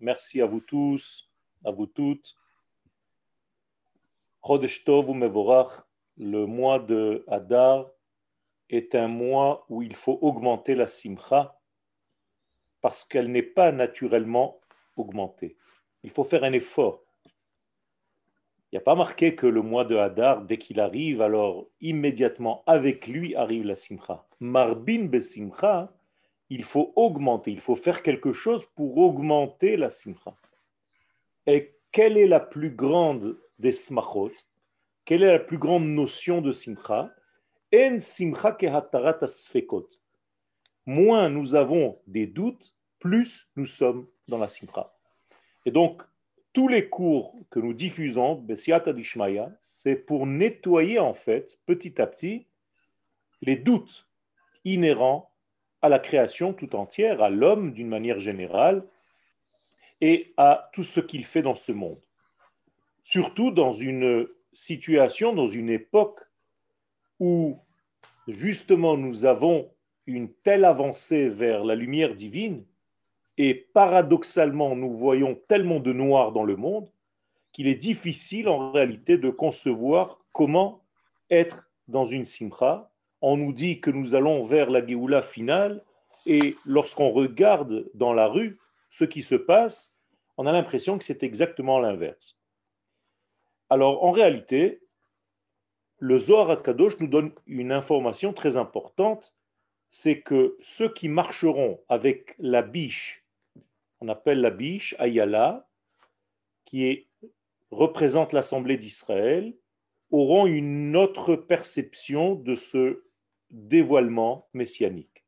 Merci à vous tous, à vous toutes. Chodesh Tov Mevorach, le mois de Hadar est un mois où il faut augmenter la simcha parce qu'elle n'est pas naturellement augmentée. Il faut faire un effort. Il n'y a pas marqué que le mois de Hadar, dès qu'il arrive, alors immédiatement avec lui arrive la simcha. Marbin besimcha, il faut augmenter, il faut faire quelque chose pour augmenter la simcha. Et quelle est la plus grande des smachot? Quelle est la plus grande notion de simcha? En simcha kehatarat asfekot. Moins nous avons des doutes, plus nous sommes dans la simcha. Et donc, tous les cours que nous diffusons, Besiata Dishmaya, c'est pour nettoyer en fait, petit à petit, les doutes inhérents à la création tout entière, à l'homme d'une manière générale, et à tout ce qu'il fait dans ce monde. Surtout dans une situation, dans une époque où justement nous avons une telle avancée vers la lumière divine, et paradoxalement nous voyons tellement de noir dans le monde, qu'il est difficile en réalité de concevoir comment être dans une simcha. On nous dit que nous allons vers la Géoula finale, et lorsqu'on regarde dans la rue ce qui se passe, on a l'impression que c'est exactement l'inverse. Alors en réalité, le Zohar Kadosh nous donne une information très importante, c'est que ceux qui marcheront avec la biche, on appelle la biche Ayala, qui représente l'Assemblée d'Israël, auront une autre perception de ce dévoilement messianique.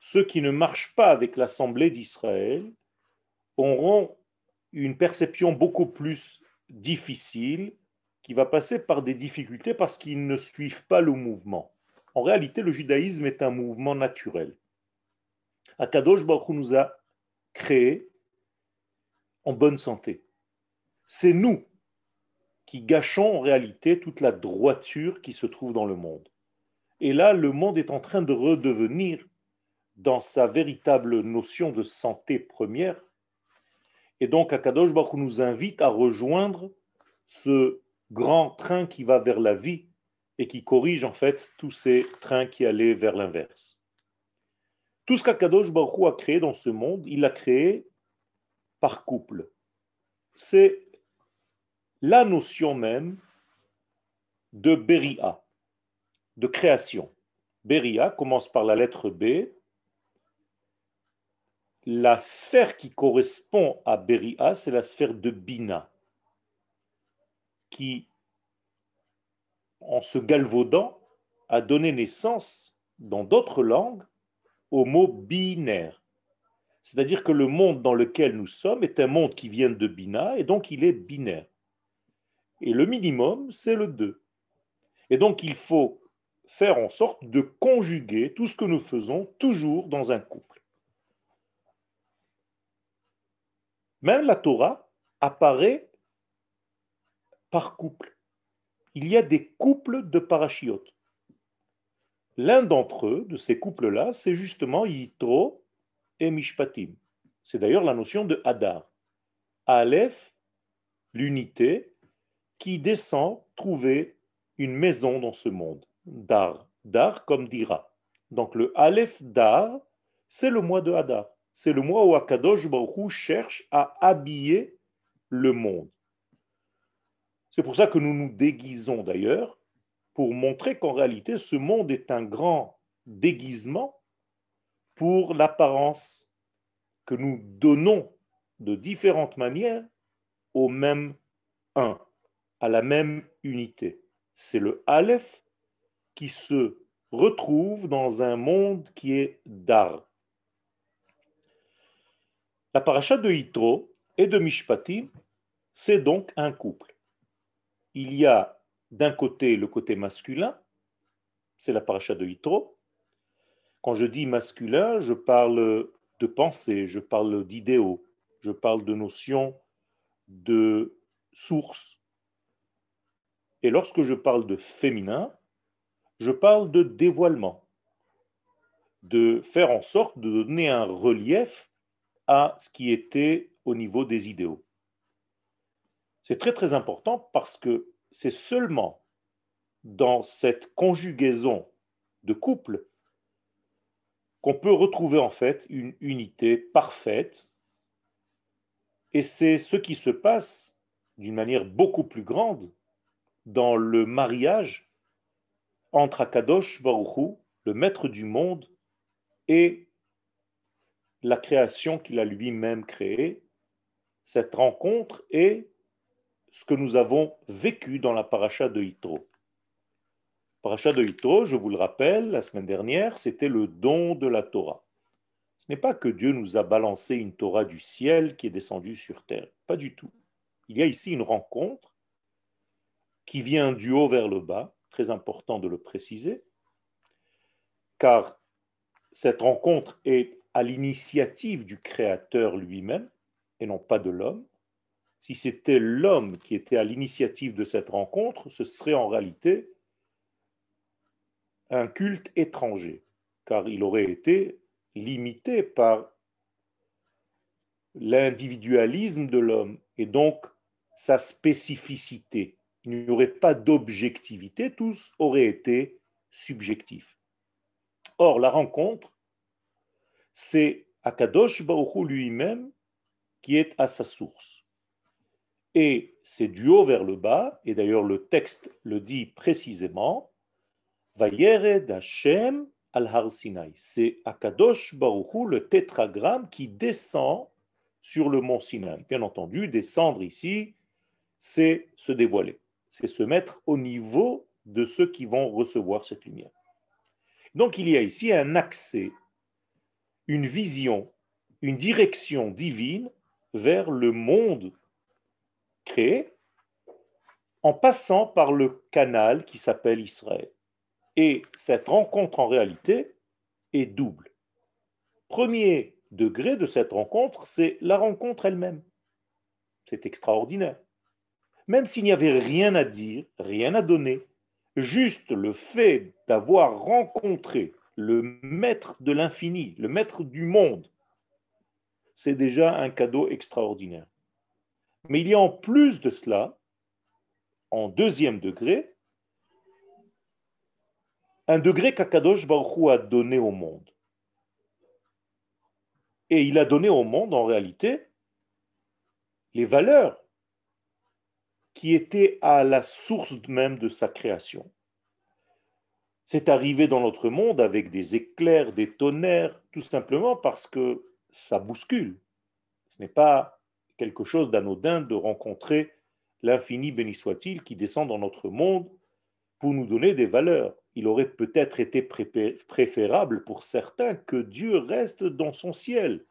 Ceux qui ne marchent pas avec l'Assemblée d'Israël auront une perception beaucoup plus difficile qui va passer par des difficultés parce qu'ils ne suivent pas le mouvement. En réalité, le judaïsme est un mouvement naturel. Akadosh Baruch nous a créés en bonne santé. C'est nous qui gâchons en réalité toute la droiture qui se trouve dans le monde. Et là, le monde est en train de redevenir dans sa véritable notion de santé première. Et donc, Akadosh Baruch nous invite à rejoindre ce grand train qui va vers la vie et qui corrige en fait tous ces trains qui allaient vers l'inverse. Tout ce qu'Akadosh Baruch a créé dans ce monde, il l'a créé par couple. C'est la notion même de Beria, de création. Beria commence par la lettre B. La sphère qui correspond à Beria, c'est la sphère de Bina, qui, en se galvaudant, a donné naissance, dans d'autres langues, au mot binaire. C'est-à-dire que le monde dans lequel nous sommes est un monde qui vient de Bina, et donc il est binaire. Et le minimum, c'est le 2. Et donc il faut faire en sorte de conjuguer tout ce que nous faisons toujours dans un couple. Même la Torah apparaît par couple. Il y a des couples de parachiotes. L'un d'entre eux, de ces couples-là, c'est justement Yitro et Mishpatim. C'est d'ailleurs la notion de Hadar. Aleph, l'unité, qui descend trouver une maison dans ce monde. Dar. Dar comme dira. Donc le Aleph Dar, c'est le mois de Hadar. C'est le mois où Akadosh Baruch cherche à habiller le monde. C'est pour ça que nous nous déguisons d'ailleurs, pour montrer qu'en réalité ce monde est un grand déguisement pour l'apparence que nous donnons de différentes manières au même un, à la même unité. C'est le Aleph qui se retrouve dans un monde qui est Dar. La paracha de Yitro et de Mishpatim, c'est donc un couple. Il y a d'un côté le côté masculin, c'est la paracha de Yitro. Quand je dis masculin, je parle de pensée, je parle d'idéaux, je parle de notions de source. Et lorsque je parle de féminin, je parle de dévoilement, de faire en sorte de donner un relief à ce qui était au niveau des idéaux. C'est très très important parce que c'est seulement dans cette conjugaison de couple qu'on peut retrouver en fait une unité parfaite. Et c'est ce qui se passe d'une manière beaucoup plus grande dans le mariage entre Akadosh Baruchou, le maître du monde, et la création qu'il a lui-même créée. Cette rencontre est ce que nous avons vécu dans la paracha de Yitro. Paracha de Yitro, je vous le rappelle, la semaine dernière, c'était le don de la Torah. Ce n'est pas que Dieu nous a balancé une Torah du ciel qui est descendue sur terre. Pas du tout. Il y a ici une rencontre qui vient du haut vers le bas, très important de le préciser, car cette rencontre est à l'initiative du Créateur lui-même et non pas de l'homme. Si c'était l'homme qui était à l'initiative de cette rencontre, ce serait en réalité un culte étranger, car il aurait été limité par l'individualisme de l'homme et donc sa spécificité. Il n'y aurait pas d'objectivité, tous auraient été subjectifs. Or, la rencontre, c'est Akadosh Baruchou lui-même qui est à sa source. Et c'est du haut vers le bas, et d'ailleurs le texte le dit précisément, Vayered Hashem al Har Sinai. C'est Akadosh Baruchou, le tétragramme qui descend sur le mont Sinaï. Bien entendu, descendre ici, c'est se dévoiler, c'est se mettre au niveau de ceux qui vont recevoir cette lumière. Donc il y a ici un accès, une vision, une direction divine vers le monde créé en passant par le canal qui s'appelle Israël. Et cette rencontre en réalité est double. Premier degré de cette rencontre, c'est la rencontre elle-même. C'est extraordinaire. Même s'il n'y avait rien à dire, rien à donner, juste le fait d'avoir rencontré le maître de l'infini, le maître du monde, c'est déjà un cadeau extraordinaire. Mais il y a en plus de cela, en deuxième degré, un degré qu'Akadosh Baruch a donné au monde. Et il a donné au monde, en réalité, les valeurs qui étaient à la source même de sa création. C'est arrivé dans notre monde avec des éclairs, des tonnerres, tout simplement parce que ça bouscule. Ce n'est pas quelque chose d'anodin de rencontrer l'infini béni soit-il qui descend dans notre monde pour nous donner des valeurs. Il aurait peut-être été préférable pour certains que Dieu reste dans son ciel,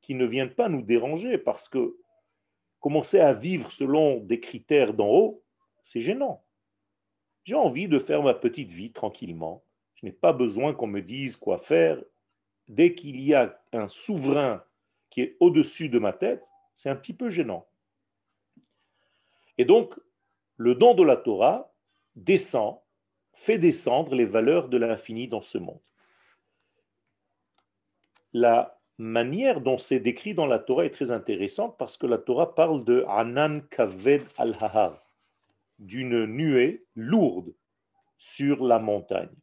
qui ne vienne pas nous déranger, parce que commencer à vivre selon des critères d'en haut, c'est gênant. J'ai envie de faire ma petite vie tranquillement. Je n'ai pas besoin qu'on me dise quoi faire. Dès qu'il y a un souverain qui est au-dessus de ma tête, c'est un petit peu gênant. Et donc, le don de la Torah descend, fait descendre les valeurs de l'infini dans ce monde. La manière dont c'est décrit dans la Torah est très intéressante parce que la Torah parle de Anan Kaved al-Hahar, d'une nuée lourde sur la montagne.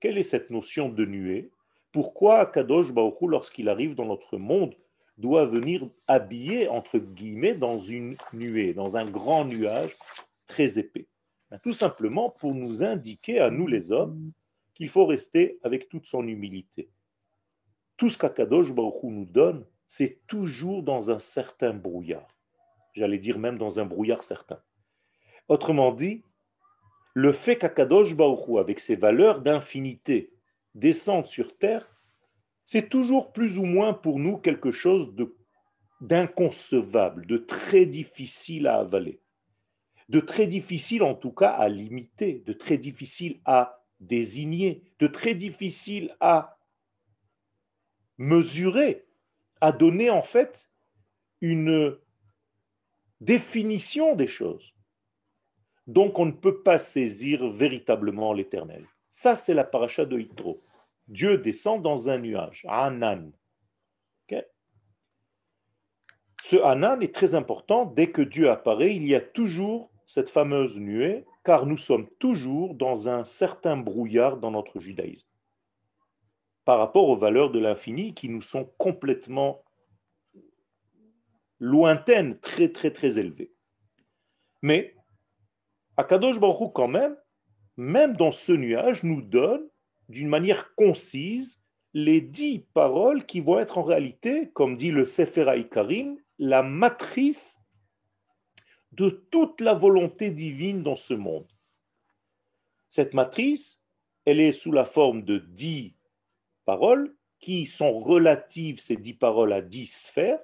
Quelle est cette notion de nuée? Pourquoi Kadosh Baruch lorsqu'il arrive dans notre monde, doit venir habiller, entre guillemets, dans une nuée, dans un grand nuage très épais? Ben, tout simplement pour nous indiquer à nous les hommes qu'il faut rester avec toute son humilité. Tout ce qu'Akadosh Baruch nous donne, c'est toujours dans un certain brouillard. J'allais dire même dans un brouillard certain. Autrement dit, le fait qu'Akadosh Baruch avec ses valeurs d'infinité, descende sur terre, c'est toujours plus ou moins pour nous quelque chose d'inconcevable, de très difficile à avaler, de très difficile en tout cas à limiter, de très difficile à désigner, de très difficile à mesurer, à donner en fait une définition des choses. Donc on ne peut pas saisir véritablement l'éternel. Ça, c'est la paracha de Hitro. Dieu descend dans un nuage, Anan. Ce Hanan est très important. Dès que Dieu apparaît, il y a toujours cette fameuse nuée, car nous sommes toujours dans un certain brouillard dans notre judaïsme par rapport aux valeurs de l'infini qui nous sont complètement lointaines, très très très élevées. Mais Akadosh Baruch quand même, même dans ce nuage, nous donne d'une manière concise les dix paroles qui vont être en réalité, comme dit le Sefer Karim, la matrice de toute la volonté divine dans ce monde. Cette matrice, elle est sous la forme de dix paroles qui sont relatives, ces dix paroles, à dix sphères,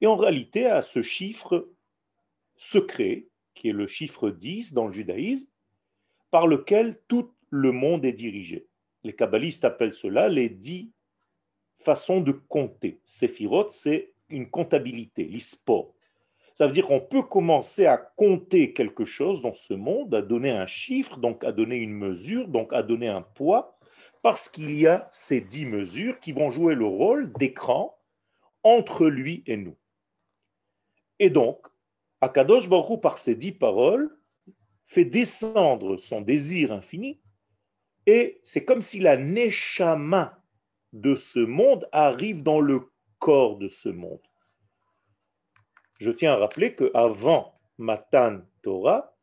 et en réalité à ce chiffre secret, qui est le chiffre 10 dans le judaïsme, par lequel tout le monde est dirigé. Les kabbalistes appellent cela les dix façons de compter. Séphirot, c'est une comptabilité, l'isport. Ça veut dire qu'on peut commencer à compter quelque chose dans ce monde, à donner un chiffre, donc à donner une mesure, donc à donner un poids, parce qu'il y a ces dix mesures qui vont jouer le rôle d'écran entre lui et nous. Et donc, Akadosh Baruch par ces dix paroles, fait descendre son désir infini, et c'est comme si la neshama de ce monde arrive dans le corps de ce monde. Je tiens à rappeler qu'avant Matan Torah,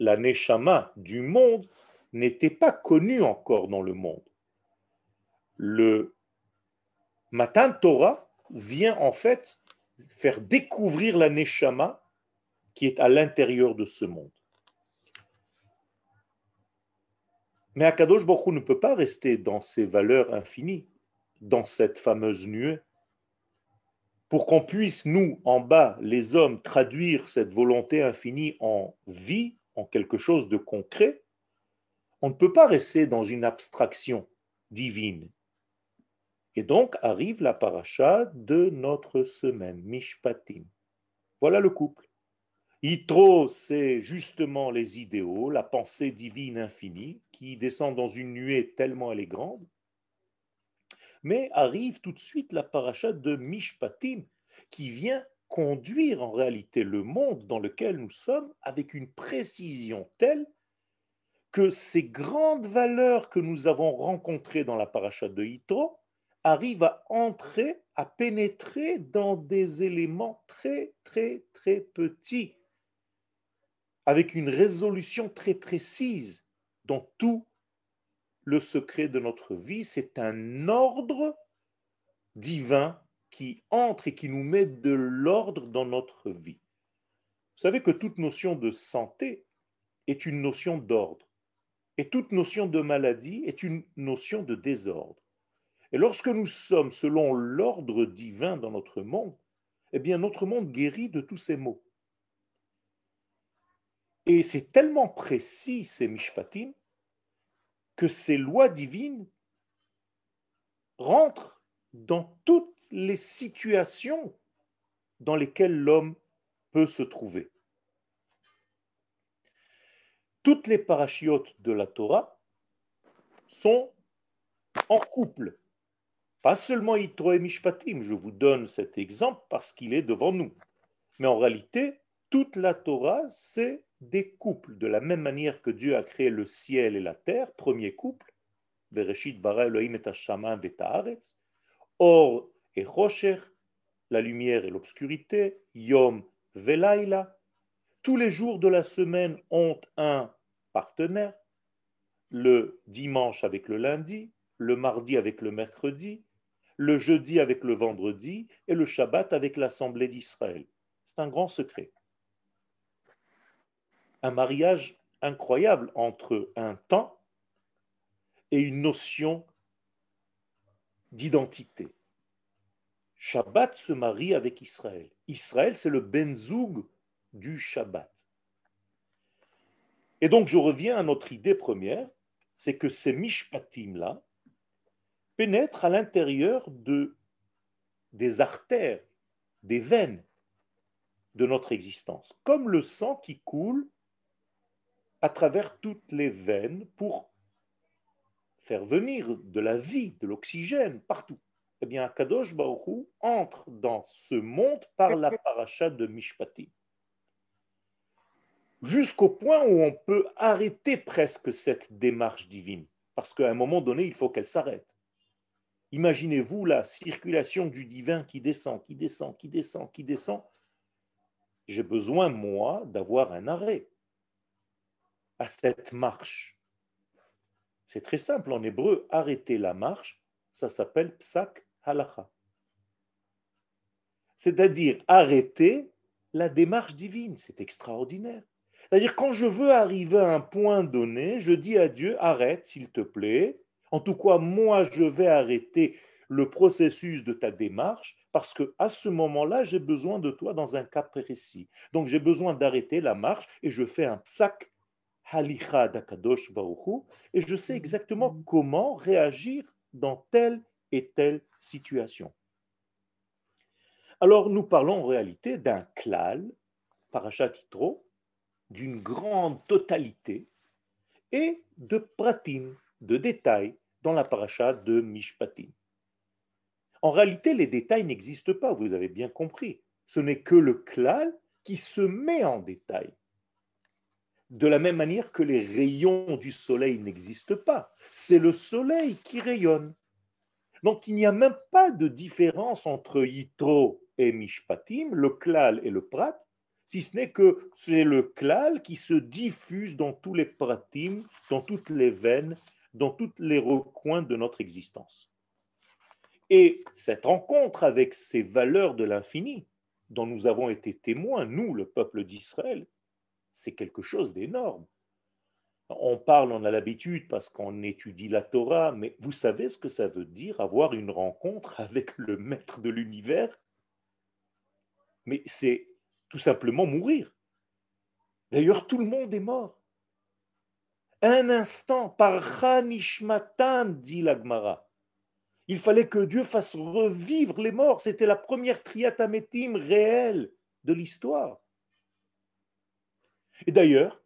la neshama du monde n'était pas connue encore dans le monde. Le Matan Torah vient en fait faire découvrir la neshama qui est à l'intérieur de ce monde. Mais Akadosh Baruch ne peut pas rester dans ses valeurs infinies, dans cette fameuse nuée. Pour qu'on puisse, nous, en bas, les hommes, traduire cette volonté infinie en vie, en quelque chose de concret, on ne peut pas rester dans une abstraction divine. Et donc arrive la paracha de notre semaine, Mishpatim. Voilà le couple. Yitro, c'est justement les idéaux, la pensée divine infinie qui descend dans une nuée tellement elle. Mais arrive tout de suite la paracha de Mishpatim qui vient conduire en réalité le monde dans lequel nous sommes avec une précision telle que ces grandes valeurs que nous avons rencontrées dans la paracha de Yitro arrivent à entrer, à pénétrer dans des éléments très, très, très petits avec une résolution très précise dans tout le secret de notre vie. C'est un ordre divin qui entre et qui nous met de l'ordre dans notre vie. Vous savez que toute notion de santé est une notion d'ordre. Et toute notion de maladie est une notion de désordre. Et lorsque nous sommes selon l'ordre divin dans notre monde, eh bien notre monde guérit de tous ces maux. Et c'est tellement précis, ces mishpatim, que ces lois divines rentrent dans toutes les situations dans lesquelles l'homme peut se trouver. Toutes les parachiotes de la Torah sont en couple. Pas seulement Yitro et Mishpatim, je vous donne cet exemple parce qu'il est devant nous. Mais en réalité, toute la Torah, c'est des couples, de la même manière que Dieu a créé le ciel et la terre, premier couple, Bereshit bara Elohim et Or et Rocher, la lumière et l'obscurité, Yom Velaila. Tous les jours de la semaine ont un partenaire, le dimanche avec le lundi, le mardi avec le mercredi, le jeudi avec le vendredi et le Shabbat avec l'Assemblée d'Israël. C'est un grand secret un mariage incroyable entre un temps et une notion d'identité. Shabbat se marie avec Israël. Israël, c'est le benzoug du Shabbat. Et donc, je reviens à notre idée première, c'est que ces mishpatim-là pénètrent à l'intérieur de, des artères, des veines de notre existence, comme le sang qui coule à travers toutes les veines pour faire venir de la vie, de l'oxygène partout. Eh bien, Akadosh Baruch entre dans ce monde par la paracha de Mishpati. Jusqu'au point où on peut arrêter presque cette démarche divine, parce qu'à un moment donné, il faut qu'elle s'arrête. Imaginez-vous la circulation du divin qui descend, qui descend, qui descend, qui descend. J'ai besoin, moi, d'avoir un arrêt à cette marche. C'est très simple en hébreu, arrêter la marche, ça s'appelle psak halacha. C'est-à-dire arrêter la démarche divine. C'est extraordinaire. C'est-à-dire quand je veux arriver à un point donné, je dis à Dieu, arrête s'il te plaît. En tout cas, moi, je vais arrêter le processus de ta démarche parce que à ce moment-là, j'ai besoin de toi dans un cas précis. Donc, j'ai besoin d'arrêter la marche et je fais un psak halicha d'Akadosh Baruchu et je sais exactement comment réagir dans telle et telle situation. Alors, nous parlons en réalité d'un klal, parachat itro, d'une grande totalité et de pratim, de détails dans la paracha de Mishpatim. En réalité, les détails n'existent pas, vous avez bien compris. Ce n'est que le klal qui se met en détail. De la même manière que les rayons du soleil n'existent pas, c'est le soleil qui rayonne. Donc il n'y a même pas de différence entre Yitro et Mishpatim, le klal et le prat, si ce n'est que c'est le klal qui se diffuse dans tous les pratim, dans toutes les veines, dans tous les recoins de notre existence. Et cette rencontre avec ces valeurs de l'infini, dont nous avons été témoins, nous, le peuple d'Israël, c'est quelque chose d'énorme. On parle, on a l'habitude parce qu'on étudie la Torah, mais vous savez ce que ça veut dire avoir une rencontre avec le maître de l'univers? Mais c'est tout simplement mourir. D'ailleurs, tout le monde est mort. Un instant, par Hanishmatan, dit l'Agmara. Il fallait que Dieu fasse revivre les morts. C'était la première triatamétime réelle de l'histoire. Et d'ailleurs,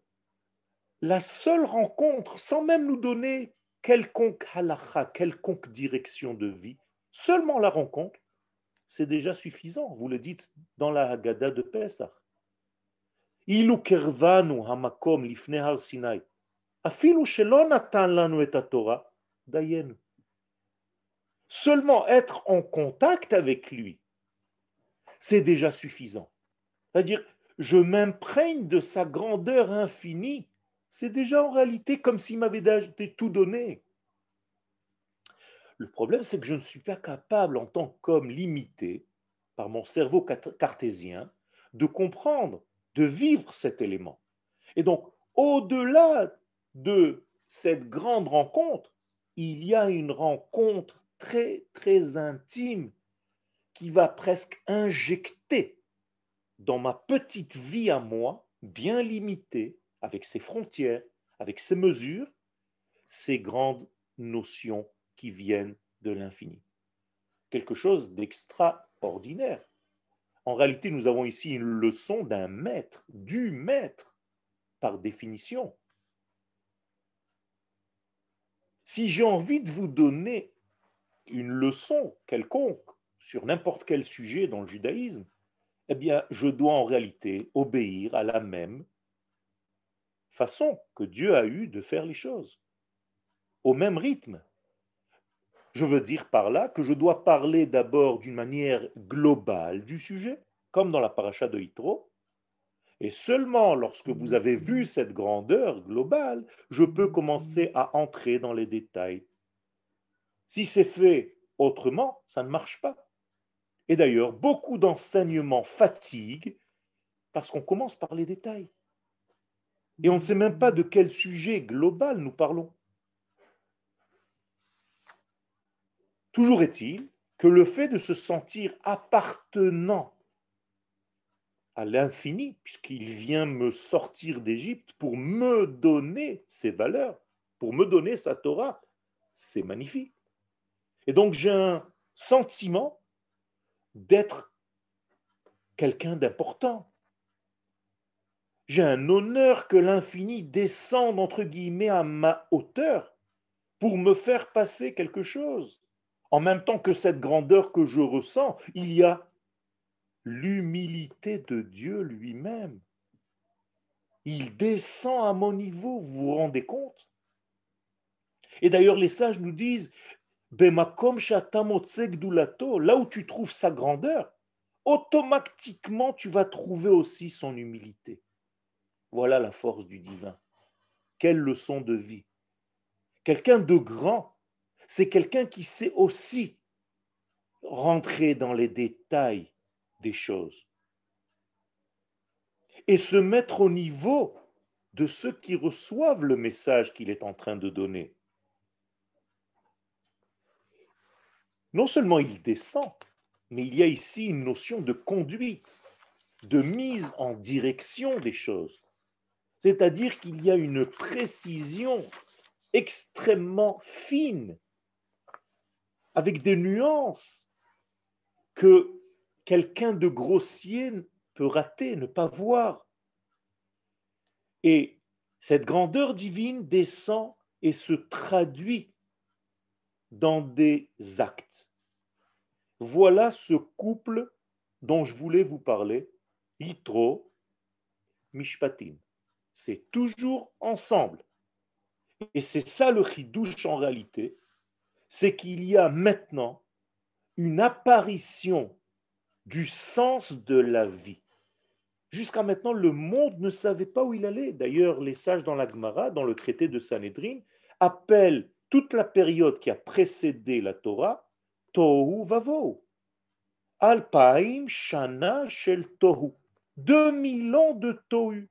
la seule rencontre, sans même nous donner quelconque halacha, quelconque direction de vie, seulement la rencontre, c'est déjà suffisant. Vous le dites dans la Haggadah de Pesach. Ilu kervanu hamakom lifne har Sinai. Et Torah. Seulement être en contact avec lui, c'est déjà suffisant. C'est-à-dire, je m'imprègne de sa grandeur infinie. C'est déjà en réalité comme s'il m'avait tout donné. Le problème, c'est que je ne suis pas capable, en tant qu'homme limité, par mon cerveau cartésien, de comprendre, de vivre cet élément. Et donc, au-delà de cette grande rencontre, il y a une rencontre très, très intime qui va presque injecter dans ma petite vie à moi, bien limitée, avec ses frontières, avec ses mesures, ces grandes notions qui viennent de l'infini. Quelque chose d'extraordinaire. En réalité, nous avons ici une leçon d'un maître, du maître, par définition. Si j'ai envie de vous donner une leçon quelconque sur n'importe quel sujet dans le judaïsme, eh bien, je dois en réalité obéir à la même façon que Dieu a eu de faire les choses, au même rythme. Je veux dire par là que je dois parler d'abord d'une manière globale du sujet, comme dans la paracha de Yitro, et seulement lorsque vous avez vu cette grandeur globale, je peux commencer à entrer dans les détails. Si c'est fait autrement, ça ne marche pas. Et d'ailleurs, beaucoup d'enseignements fatiguent parce qu'on commence par les détails. Et on ne sait même pas de quel sujet global nous parlons. Toujours est-il que le fait de se sentir appartenant à l'infini, puisqu'il vient me sortir d'Égypte pour me donner ses valeurs, pour me donner sa Torah, c'est magnifique. Et donc j'ai un sentiment d'être quelqu'un d'important. J'ai un honneur que l'infini descende, entre guillemets, à ma hauteur pour me faire passer quelque chose en même temps que cette grandeur que je ressens, il y a l'humilité de Dieu lui-même. Il descend à mon niveau, vous vous rendez compte? Et d'ailleurs, les sages nous disent, là où tu trouves sa grandeur, automatiquement tu vas trouver aussi son humilité. Voilà la force du divin. Quelle leçon de vie. Quelqu'un de grand, c'est quelqu'un qui sait aussi rentrer dans les détails des choses et se mettre au niveau de ceux qui reçoivent le message qu'il est en train de donner. Non seulement il descend, mais il y a ici une notion de conduite, de mise en direction des choses. C'est-à-dire qu'il y a une précision extrêmement fine, avec des nuances que quelqu'un de grossier peut rater, ne pas voir. Et cette grandeur divine descend et se traduit dans des actes. Voilà ce couple dont je voulais vous parler, Yitro, Mishpatim. C'est toujours ensemble. Et c'est ça le chidouche en réalité, c'est qu'il y a maintenant une apparition du sens de la vie. Jusqu'à maintenant, le monde ne savait pas où il allait. D'ailleurs, les sages dans la Gemara, dans le traité de Sanhedrin, appellent toute la période qui a précédé la Torah Tohu Vavo. Alpaim Shana Shel Tohu. 2000 ans de Tohu.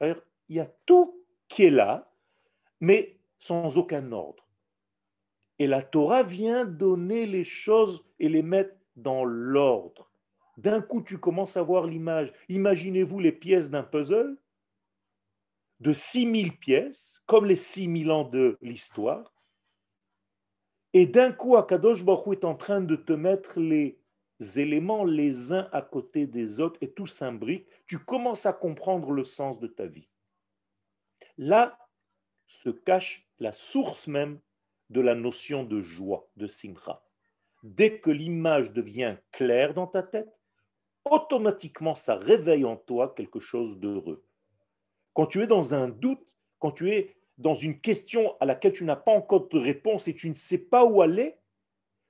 Il y a tout qui est là, mais sans aucun ordre. Et la Torah vient donner les choses et les mettre dans l'ordre. D'un coup, tu commences à voir l'image. Imaginez-vous les pièces d'un puzzle de 6000 pièces, comme les 6000 ans de l'histoire. Et d'un coup, Akadosh Baruch est en train de te mettre les éléments les uns à côté des autres et tout s'imbrique. Tu commences à comprendre le sens de ta vie. Là se cache la source même de la notion de joie, de simcha. Dès que l'image devient claire dans ta tête, automatiquement, ça réveille en toi quelque chose d'heureux. Quand tu es dans un doute, quand tu es dans une question à laquelle tu n'as pas encore de réponse et tu ne sais pas où aller,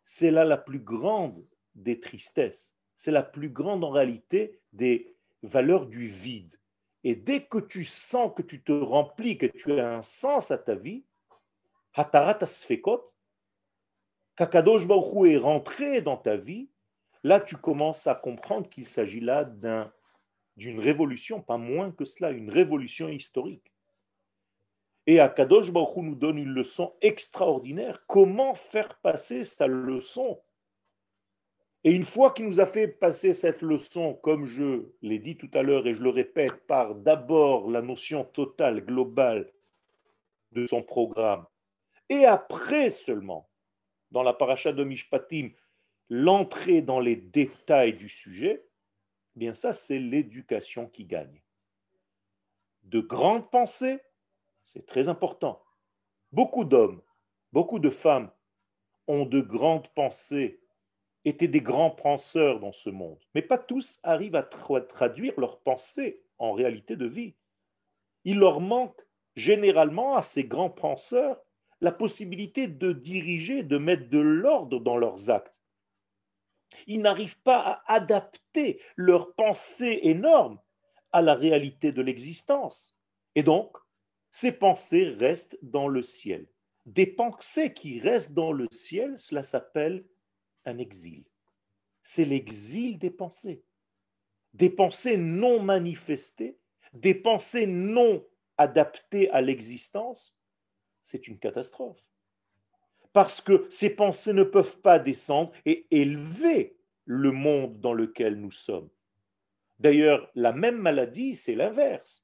c'est là la plus grande des tristesses. C'est la plus grande en réalité des valeurs du vide. Et dès que tu sens que tu te remplis, que tu as un sens à ta vie, Hatarat Asfekot, Kakadosh Baruch est rentré dans ta vie, Là, tu commences à comprendre qu'il s'agit là d'une révolution, pas moins que cela, une révolution historique. Et Akadosh Baruch nous donne une leçon extraordinaire. Comment faire passer sa leçon? Et une fois qu'il nous a fait passer cette leçon, comme je l'ai dit tout à l'heure et je le répète, par d'abord la notion totale, globale de son programme, et après seulement, dans la paracha de Mishpatim, l'entrée dans les détails du sujet, eh bien ça, c'est l'éducation qui gagne. De grandes pensées, c'est très important. Beaucoup d'hommes, beaucoup de femmes ont de grandes pensées, étaient des grands penseurs dans ce monde. Mais pas tous arrivent à traduire leurs pensées en réalité de vie. Il leur manque généralement à ces grands penseurs la possibilité de diriger, de mettre de l'ordre dans leurs actes. Ils n'arrivent pas à adapter leur pensée énorme à la réalité de l'existence. Et donc, ces pensées restent dans le ciel. Des pensées qui restent dans le ciel, cela s'appelle un exil. C'est l'exil des pensées. Des pensées non manifestées, des pensées non adaptées à l'existence, c'est une catastrophe parce que ces pensées ne peuvent pas descendre et élever le monde dans lequel nous sommes. D'ailleurs, la même maladie, c'est l'inverse.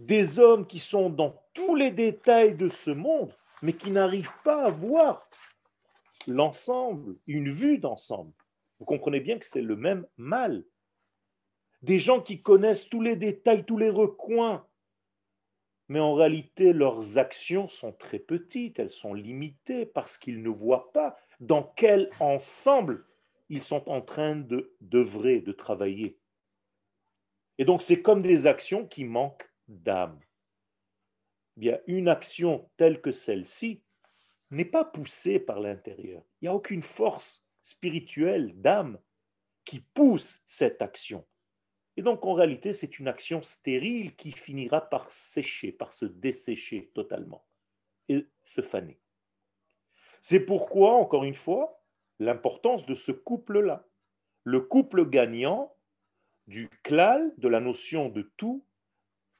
Des hommes qui sont dans tous les détails de ce monde, mais qui n'arrivent pas à voir l'ensemble, une vue d'ensemble. Vous comprenez bien que c'est le même mal. Des gens qui connaissent tous les détails, tous les recoins mais en réalité leurs actions sont très petites, elles sont limitées parce qu'ils ne voient pas dans quel ensemble ils sont en train de d'œuvrer, de travailler. Et donc c'est comme des actions qui manquent d'âme. Bien, une action telle que celle-ci n'est pas poussée par l'intérieur. Il n'y a aucune force spirituelle d'âme qui pousse cette action. Et donc, en réalité, c'est une action stérile qui finira par sécher, par se dessécher totalement et se faner. C'est pourquoi, encore une fois, l'importance de ce couple-là. Le couple gagnant du klal, de la notion de tout,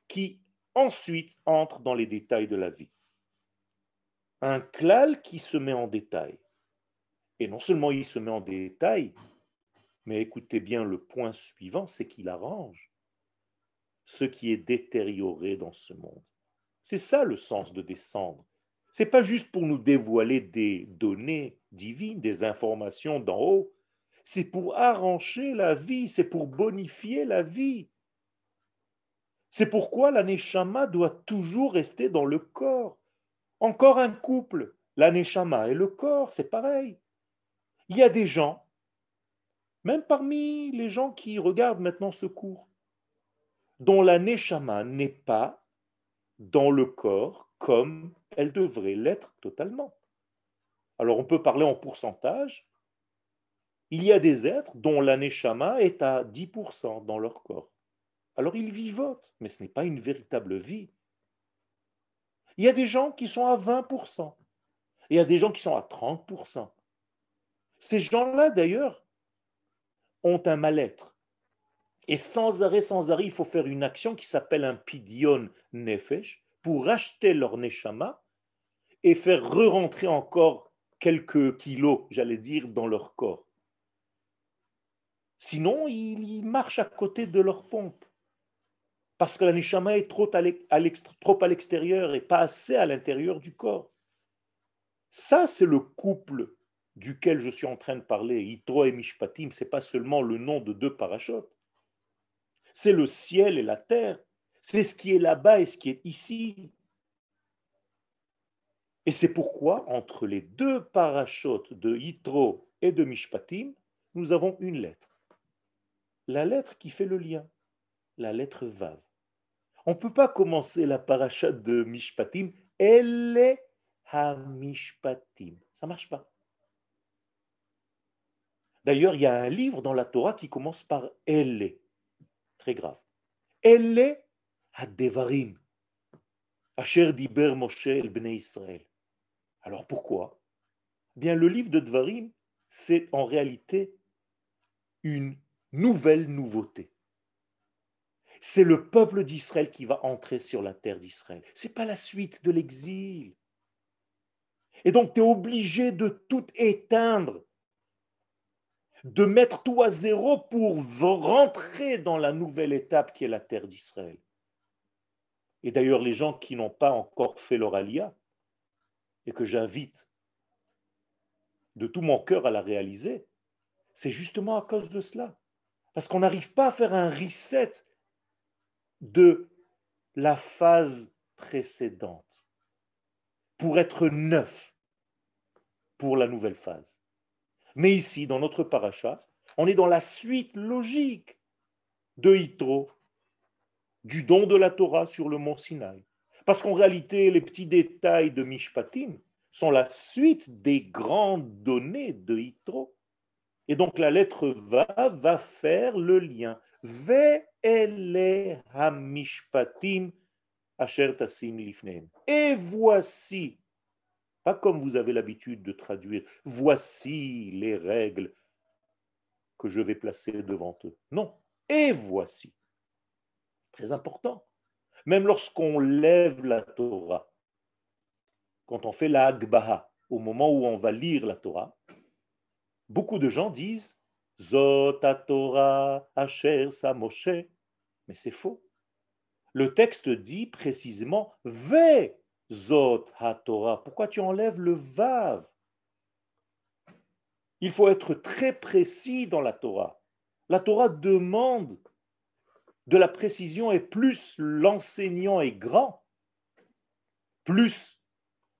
qui ensuite entre dans les détails de la vie. Un klal qui se met en détail. Et non seulement il se met en détail, mais écoutez bien le point suivant, c'est qu'il arrange ce qui est détérioré dans ce monde. C'est ça le sens de descendre. C'est pas juste pour nous dévoiler des données divines, des informations d'en haut. C'est pour arranger la vie, c'est pour bonifier la vie. C'est pourquoi l'aneshama doit toujours rester dans le corps. Encore un couple, l'aneshama et le corps, c'est pareil. Il y a des gens même parmi les gens qui regardent maintenant ce cours, dont la neshama n'est pas dans le corps comme elle devrait l'être totalement. Alors on peut parler en pourcentage. Il y a des êtres dont la neshama est à 10% dans leur corps. Alors ils vivotent, mais ce n'est pas une véritable vie. Il y a des gens qui sont à 20%. Il y a des gens qui sont à 30%. Ces gens-là, d'ailleurs, ont un mal-être. Et sans arrêt, sans arrêt, il faut faire une action qui s'appelle un pidion nefesh pour racheter leur neshama et faire re-rentrer encore quelques kilos, j'allais dire, dans leur corps. Sinon, ils marchent à côté de leur pompe. Parce que la neshama est trop à l'extérieur et pas assez à l'intérieur du corps. Ça, c'est le couple duquel je suis en train de parler, Itro et Mishpatim, ce n'est pas seulement le nom de deux parachutes. C'est le ciel et la terre. C'est ce qui est là-bas et ce qui est ici. Et c'est pourquoi, entre les deux parachutes de Yitro et de Mishpatim, nous avons une lettre. La lettre qui fait le lien, la lettre Vav. On ne peut pas commencer la parachute de Mishpatim, elle est Hamishpatim. Ça ne marche pas. D'ailleurs, il y a un livre dans la Torah qui commence par Elle. Très grave. Elle Hadevarim. Asher Diber Moshe el Bnei Israël. Alors pourquoi? Bien, le livre de Dvarim, c'est en réalité une nouvelle nouveauté. C'est le peuple d'Israël qui va entrer sur la terre d'Israël. Ce n'est pas la suite de l'exil. Et donc, tu es obligé de tout éteindre de mettre tout à zéro pour rentrer dans la nouvelle étape qui est la terre d'Israël. Et d'ailleurs, les gens qui n'ont pas encore fait leur alia, et que j'invite de tout mon cœur à la réaliser, c'est justement à cause de cela. Parce qu'on n'arrive pas à faire un reset de la phase précédente pour être neuf pour la nouvelle phase. Mais ici, dans notre paracha, on est dans la suite logique de Hitro, du don de la Torah sur le mont Sinaï. Parce qu'en réalité, les petits détails de Mishpatim sont la suite des grandes données de Hitro. Et donc la lettre va va faire le lien. hamishpatim asher tasim Et voici pas comme vous avez l'habitude de traduire, voici les règles que je vais placer devant eux. Non, et voici. Très important. Même lorsqu'on lève la Torah, quand on fait la Agbaha, au moment où on va lire la Torah, beaucoup de gens disent Zot Torah Asher Moshe. Mais c'est faux. Le texte dit précisément Ve Zot ha-Torah. Pourquoi tu enlèves le Vav? Il faut être très précis dans la Torah. La Torah demande de la précision et plus l'enseignant est grand, plus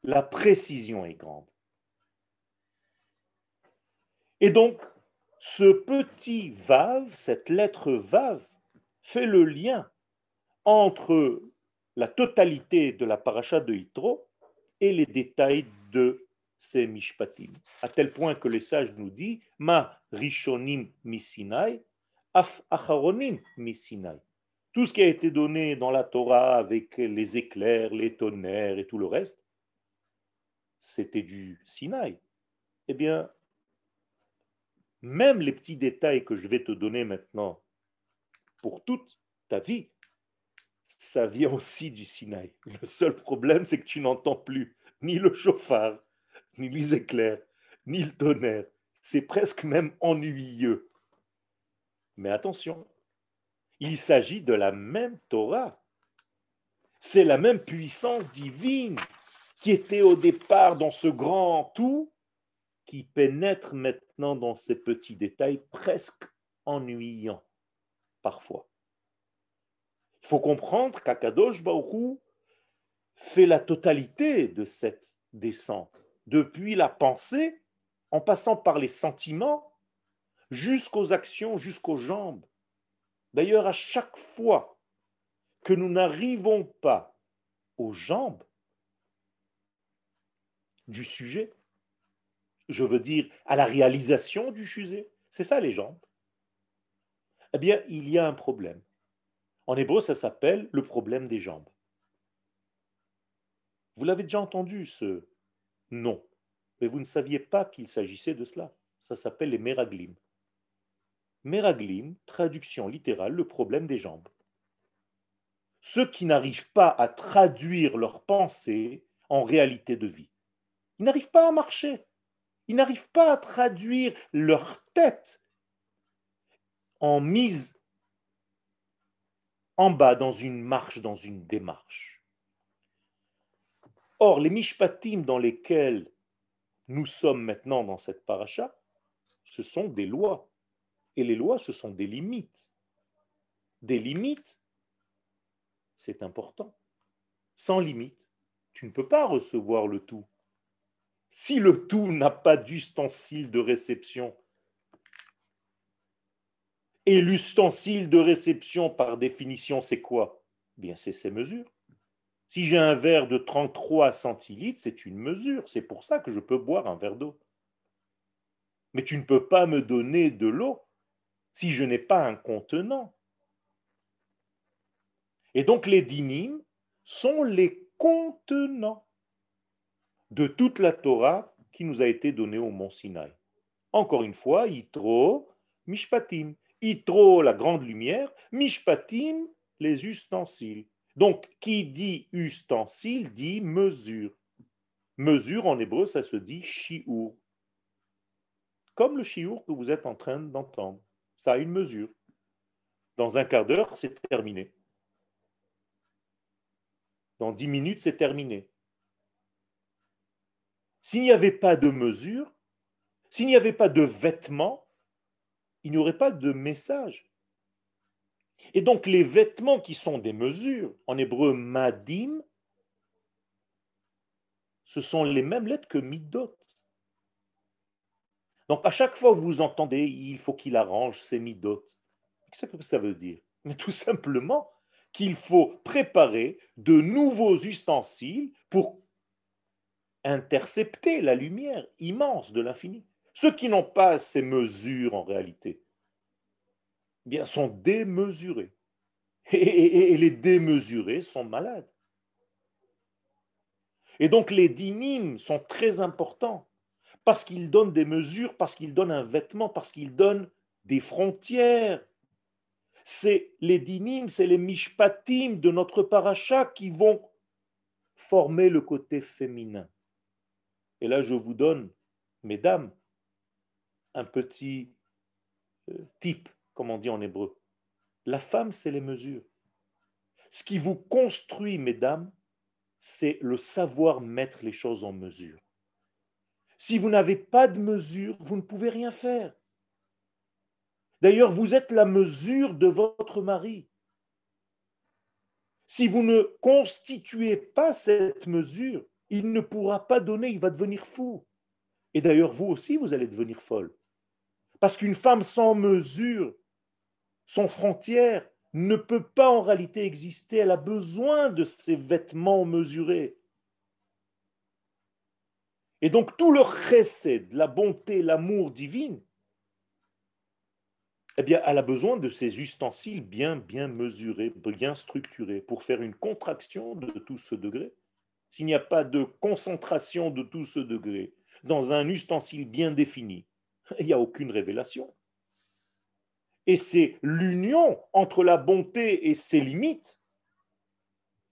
la précision est grande. Et donc, ce petit Vav, cette lettre Vav, fait le lien entre la totalité de la paracha de Yitro et les détails de ces mishpatim. À tel point que les sages nous disent Ma rishonim misinai, af acharonim misinai. Tout ce qui a été donné dans la Torah avec les éclairs, les tonnerres et tout le reste, c'était du Sinaï. Eh bien, même les petits détails que je vais te donner maintenant pour toute ta vie, ça vient aussi du Sinaï. Le seul problème, c'est que tu n'entends plus ni le chauffard, ni les éclairs, ni le tonnerre. C'est presque même ennuyeux. Mais attention, il s'agit de la même Torah. C'est la même puissance divine qui était au départ dans ce grand tout, qui pénètre maintenant dans ces petits détails presque ennuyants parfois. Il faut comprendre qu'Akadosh Baruch fait la totalité de cette descente, depuis la pensée, en passant par les sentiments, jusqu'aux actions, jusqu'aux jambes. D'ailleurs, à chaque fois que nous n'arrivons pas aux jambes, du sujet. Je veux dire, à la réalisation du sujet. C'est ça les jambes. Eh bien, il y a un problème. En hébreu, ça s'appelle le problème des jambes. Vous l'avez déjà entendu, ce nom, mais vous ne saviez pas qu'il s'agissait de cela. Ça s'appelle les méraglim. Méraglim, traduction littérale, le problème des jambes. Ceux qui n'arrivent pas à traduire leur pensée en réalité de vie. Ils n'arrivent pas à marcher. Ils n'arrivent pas à traduire leur tête en mise en bas dans une marche, dans une démarche. Or, les mishpatim dans lesquels nous sommes maintenant dans cette paracha, ce sont des lois. Et les lois, ce sont des limites. Des limites, c'est important. Sans limite, tu ne peux pas recevoir le tout. Si le tout n'a pas d'ustensile de réception, et l'ustensile de réception, par définition, c'est quoi? Bien, c'est ces mesures. Si j'ai un verre de 33 centilitres, c'est une mesure. C'est pour ça que je peux boire un verre d'eau. Mais tu ne peux pas me donner de l'eau si je n'ai pas un contenant. Et donc les dynimes sont les contenants de toute la Torah qui nous a été donnée au mont Sinaï. Encore une fois, Yitro, Mishpatim. Yitro, la grande lumière, Mishpatim, les ustensiles. Donc, qui dit ustensile dit mesure. Mesure en hébreu, ça se dit shiur. Comme le shiur que vous êtes en train d'entendre. Ça a une mesure. Dans un quart d'heure, c'est terminé. Dans dix minutes, c'est terminé. S'il n'y avait pas de mesure, s'il n'y avait pas de vêtements, il n'y aurait pas de message. Et donc les vêtements qui sont des mesures, en hébreu madim, ce sont les mêmes lettres que midot. Donc à chaque fois que vous entendez, il faut qu'il arrange ses midot. Qu'est-ce que ça veut dire? Mais tout simplement qu'il faut préparer de nouveaux ustensiles pour intercepter la lumière immense de l'infini. Ceux qui n'ont pas ces mesures en réalité, eh bien, sont démesurés. Et, les démesurés sont malades. Et donc les dynimes sont très importants parce qu'ils donnent des mesures, parce qu'ils donnent un vêtement, parce qu'ils donnent des frontières. C'est les dynimes, c'est les mishpatim de notre paracha qui vont former le côté féminin. Et là, je vous donne, mesdames, un petit euh, type, comme on dit en hébreu. La femme, c'est les mesures. Ce qui vous construit, mesdames, c'est le savoir mettre les choses en mesure. Si vous n'avez pas de mesure, vous ne pouvez rien faire. D'ailleurs, vous êtes la mesure de votre mari. Si vous ne constituez pas cette mesure, il ne pourra pas donner, il va devenir fou. Et d'ailleurs, vous aussi, vous allez devenir folle. Parce qu'une femme sans mesure, sans frontière, ne peut pas en réalité exister. Elle a besoin de ses vêtements mesurés. Et donc tout le de la bonté, l'amour divine, eh bien, elle a besoin de ces ustensiles bien, bien mesurés, bien structurés, pour faire une contraction de tout ce degré. S'il n'y a pas de concentration de tout ce degré dans un ustensile bien défini, il n'y a aucune révélation. Et c'est l'union entre la bonté et ses limites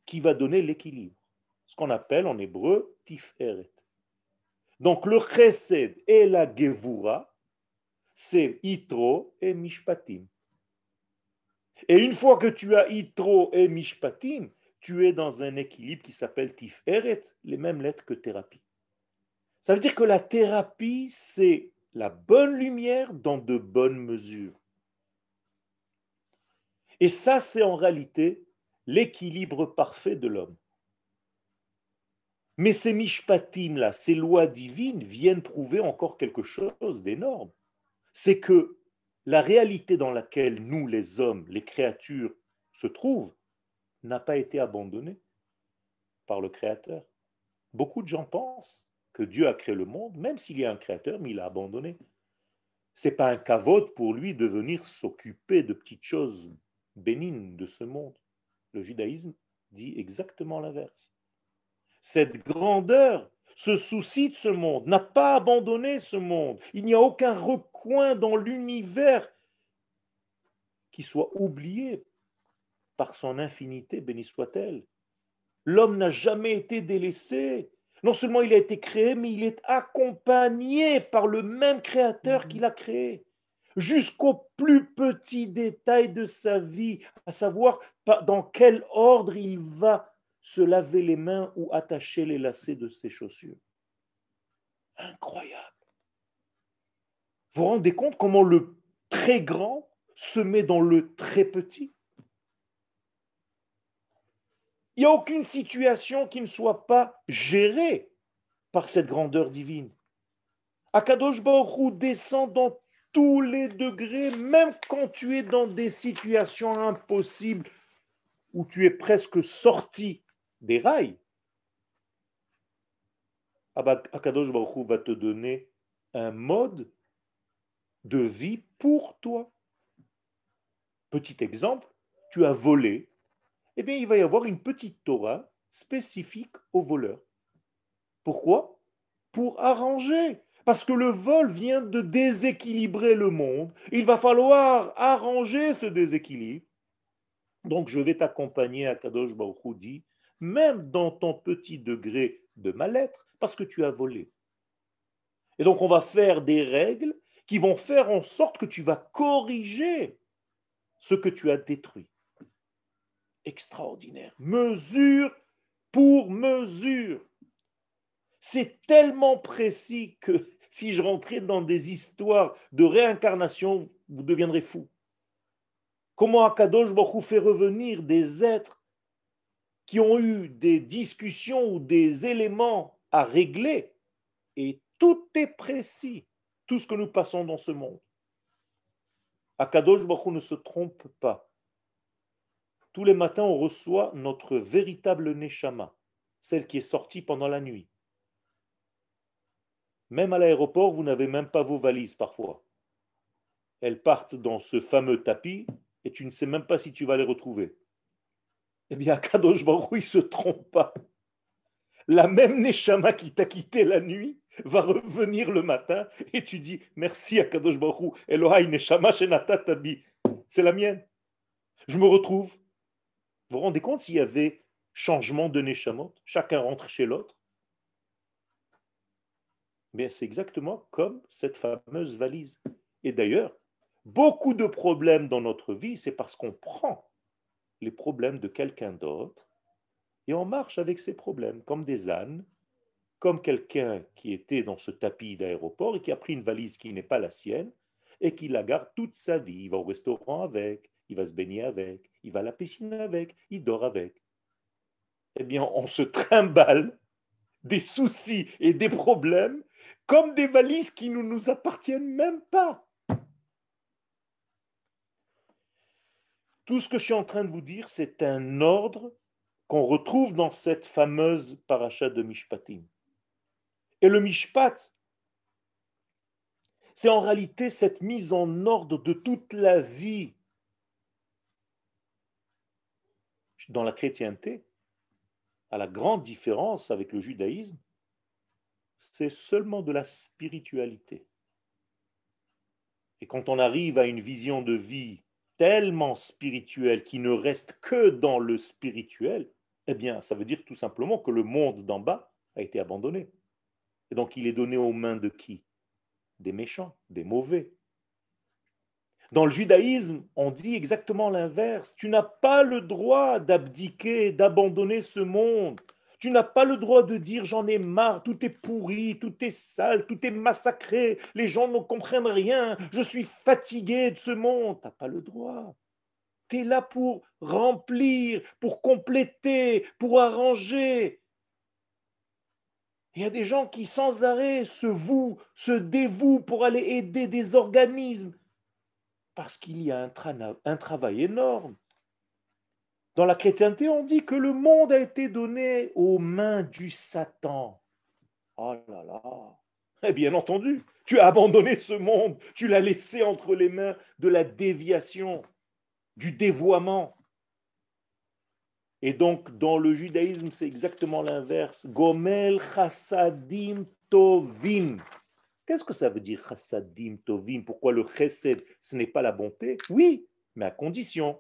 qui va donner l'équilibre. Ce qu'on appelle en hébreu tiferet. Donc le chesed et la gevura, c'est itro et mishpatim. Et une fois que tu as itro et mishpatim, tu es dans un équilibre qui s'appelle tiferet, les mêmes lettres que thérapie. Ça veut dire que la thérapie, c'est la bonne lumière dans de bonnes mesures. Et ça, c'est en réalité l'équilibre parfait de l'homme. Mais ces mishpatim là, ces lois divines viennent prouver encore quelque chose d'énorme. C'est que la réalité dans laquelle nous, les hommes, les créatures, se trouvent, n'a pas été abandonnée par le Créateur. Beaucoup de gens pensent que Dieu a créé le monde, même s'il y a un Créateur, mais il a abandonné. C'est pas un cavote pour lui de venir s'occuper de petites choses bénignes de ce monde. Le judaïsme dit exactement l'inverse. Cette grandeur, ce souci de ce monde, n'a pas abandonné ce monde. Il n'y a aucun recoin dans l'univers qui soit oublié par son infinité, béni soit-elle. L'homme n'a jamais été délaissé. Non seulement il a été créé, mais il est accompagné par le même créateur qui l'a créé, jusqu'au plus petit détail de sa vie, à savoir dans quel ordre il va se laver les mains ou attacher les lacets de ses chaussures. Incroyable. Vous vous rendez compte comment le très grand se met dans le très petit? Il n'y a aucune situation qui ne soit pas gérée par cette grandeur divine. Akadosh Baruch descend dans tous les degrés, même quand tu es dans des situations impossibles où tu es presque sorti des rails, Akadosh Baruch va te donner un mode de vie pour toi. Petit exemple, tu as volé, eh bien il va y avoir une petite Torah spécifique aux voleurs. Pourquoi? Pour arranger. Parce que le vol vient de déséquilibrer le monde. Il va falloir arranger ce déséquilibre. Donc je vais t'accompagner à Kadosh Baruch dit même dans ton petit degré de mal-être, parce que tu as volé. Et donc on va faire des règles qui vont faire en sorte que tu vas corriger ce que tu as détruit. Extraordinaire. Mesure pour mesure. C'est tellement précis que si je rentrais dans des histoires de réincarnation, vous deviendrez fou. Comment Akadosh Baruch fait revenir des êtres qui ont eu des discussions ou des éléments à régler, et tout est précis, tout ce que nous passons dans ce monde. Akadosh Baruch ne se trompe pas. Tous les matins, on reçoit notre véritable Neshama, celle qui est sortie pendant la nuit. Même à l'aéroport, vous n'avez même pas vos valises parfois. Elles partent dans ce fameux tapis et tu ne sais même pas si tu vas les retrouver eh bien, Kadosh Baruch il ne se trompe pas. La même Neshama qui t'a quitté la nuit va revenir le matin et tu dis merci à Kadosh Baruch Elohai Neshama Tabi. C'est la mienne. Je me retrouve. Vous vous rendez compte s'il y avait changement de Neshamot? Chacun rentre chez l'autre Mais c'est exactement comme cette fameuse valise. Et d'ailleurs, beaucoup de problèmes dans notre vie, c'est parce qu'on prend les problèmes de quelqu'un d'autre et on marche avec ces problèmes comme des ânes, comme quelqu'un qui était dans ce tapis d'aéroport et qui a pris une valise qui n'est pas la sienne et qui la garde toute sa vie. Il va au restaurant avec, il va se baigner avec, il va à la piscine avec, il dort avec. eh bien, on se trimballe des soucis et des problèmes comme des valises qui ne nous appartiennent même pas. Tout ce que je suis en train de vous dire, c'est un ordre qu'on retrouve dans cette fameuse paracha de Mishpatim. Et le Mishpat, c'est en réalité cette mise en ordre de toute la vie dans la chrétienté, à la grande différence avec le judaïsme, c'est seulement de la spiritualité. Et quand on arrive à une vision de vie tellement spirituelle qui ne reste que dans le spirituel, eh bien, ça veut dire tout simplement que le monde d'en bas a été abandonné. Et donc, il est donné aux mains de qui? Des méchants, des mauvais, dans le judaïsme, on dit exactement l'inverse. Tu n'as pas le droit d'abdiquer, d'abandonner ce monde. Tu n'as pas le droit de dire j'en ai marre, tout est pourri, tout est sale, tout est massacré, les gens ne comprennent rien, je suis fatigué de ce monde. Tu n'as pas le droit. Tu es là pour remplir, pour compléter, pour arranger. Il y a des gens qui sans arrêt se vouent, se dévouent pour aller aider des organismes parce qu'il y a un, travail énorme. Dans la chrétienté, on dit que le monde a été donné aux mains du Satan. Oh là là. Eh bien entendu, tu as abandonné ce monde, tu l'as laissé entre les mains de la déviation, du dévoiement. Et donc, dans le judaïsme, c'est exactement l'inverse. Gomel chassadim tovim. Qu'est-ce que ça veut dire chassadim tovim? Pourquoi le chesed, ce n'est pas la bonté? Oui, mais à condition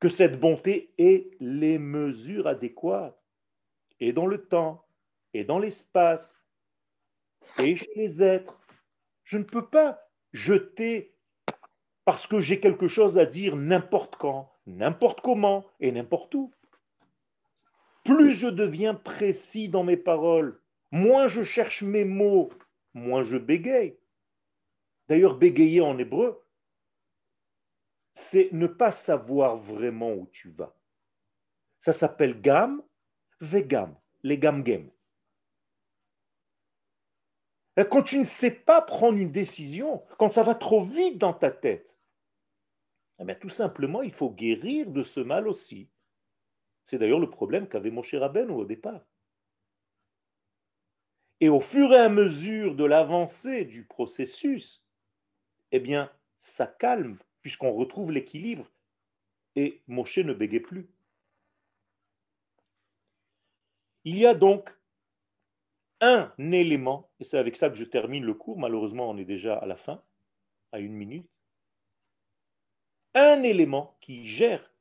que cette bonté ait les mesures adéquates, et dans le temps, et dans l'espace, et chez les êtres. Je ne peux pas jeter parce que j'ai quelque chose à dire n'importe quand, n'importe comment et n'importe où. Plus je deviens précis dans mes paroles, moins je cherche mes mots, moins je bégaye. D'ailleurs, bégayer en hébreu, c'est ne pas savoir vraiment où tu vas. Ça s'appelle gam, vegam, les gam gam. Quand tu ne sais pas prendre une décision, quand ça va trop vite dans ta tête, eh tout simplement, il faut guérir de ce mal aussi. C'est d'ailleurs le problème qu'avait mon cher Rabbeinu au départ. Et au fur et à mesure de l'avancée du processus, eh bien, ça calme, puisqu'on retrouve l'équilibre, et Moshe ne bégait plus. Il y a donc un élément, et c'est avec ça que je termine le cours, malheureusement on est déjà à la fin, à une minute, un élément qui gère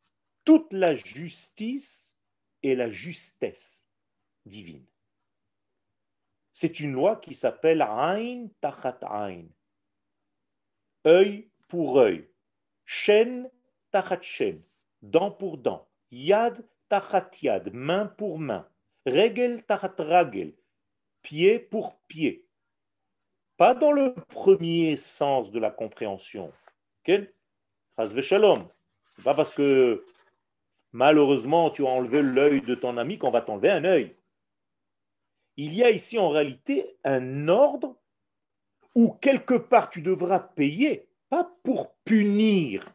toute la justice et la justesse divine c'est une loi qui s'appelle Ain Tachat Ain. Œil pour œil. Chen Tachat Chen. Dent pour dent. Yad Tachat Yad. Main pour main. Regel Tachat Ragel. Pied pour pied. Pas dans le premier sens de la compréhension. Okay? Shalom. C'est pas parce que malheureusement tu as enlevé l'œil de ton ami qu'on va t'enlever un œil il y a ici en réalité un ordre où quelque part tu devras payer, pas pour punir,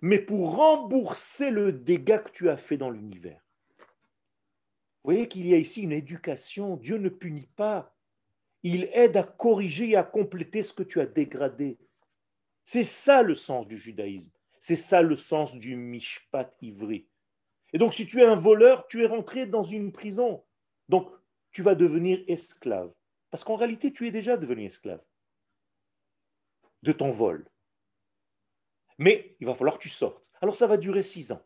mais pour rembourser le dégât que tu as fait dans l'univers. Vous voyez qu'il y a ici une éducation. Dieu ne punit pas. Il aide à corriger et à compléter ce que tu as dégradé. C'est ça le sens du judaïsme. C'est ça le sens du mishpat ivri. Et donc, si tu es un voleur, tu es rentré dans une prison. Donc, tu vas devenir esclave. Parce qu'en réalité, tu es déjà devenu esclave de ton vol. Mais il va falloir que tu sortes. Alors ça va durer six ans.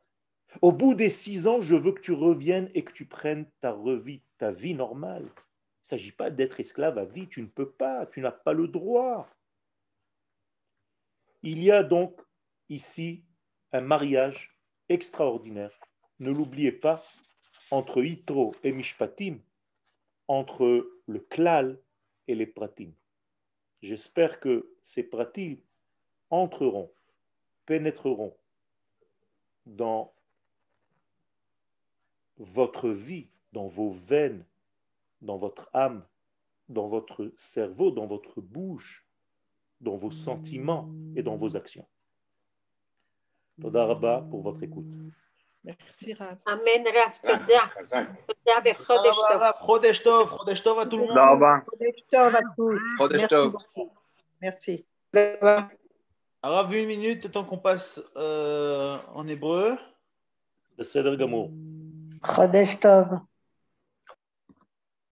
Au bout des six ans, je veux que tu reviennes et que tu prennes ta revie, ta vie normale. Il ne s'agit pas d'être esclave à vie, tu ne peux pas, tu n'as pas le droit. Il y a donc ici un mariage extraordinaire. Ne l'oubliez pas, entre Yitro et Mishpatim, entre le klal et les pratim. J'espère que ces pratim entreront, pénétreront dans votre vie, dans vos veines, dans votre âme, dans votre cerveau, dans votre bouche, dans vos sentiments et dans vos actions. Toda Rabba pour votre écoute. Merci Rav. Amen, Rav. Toda. Toda vechodesh tov. Chodesh tov, Chodesh tov à tout le monde. תודה רבה. חודש טוב à tous. חודש Merci טוב. beaucoup. Merci. Rav, une minute, le temps qu'on passe euh, en hébreu. בסדר גמור. חודש טוב.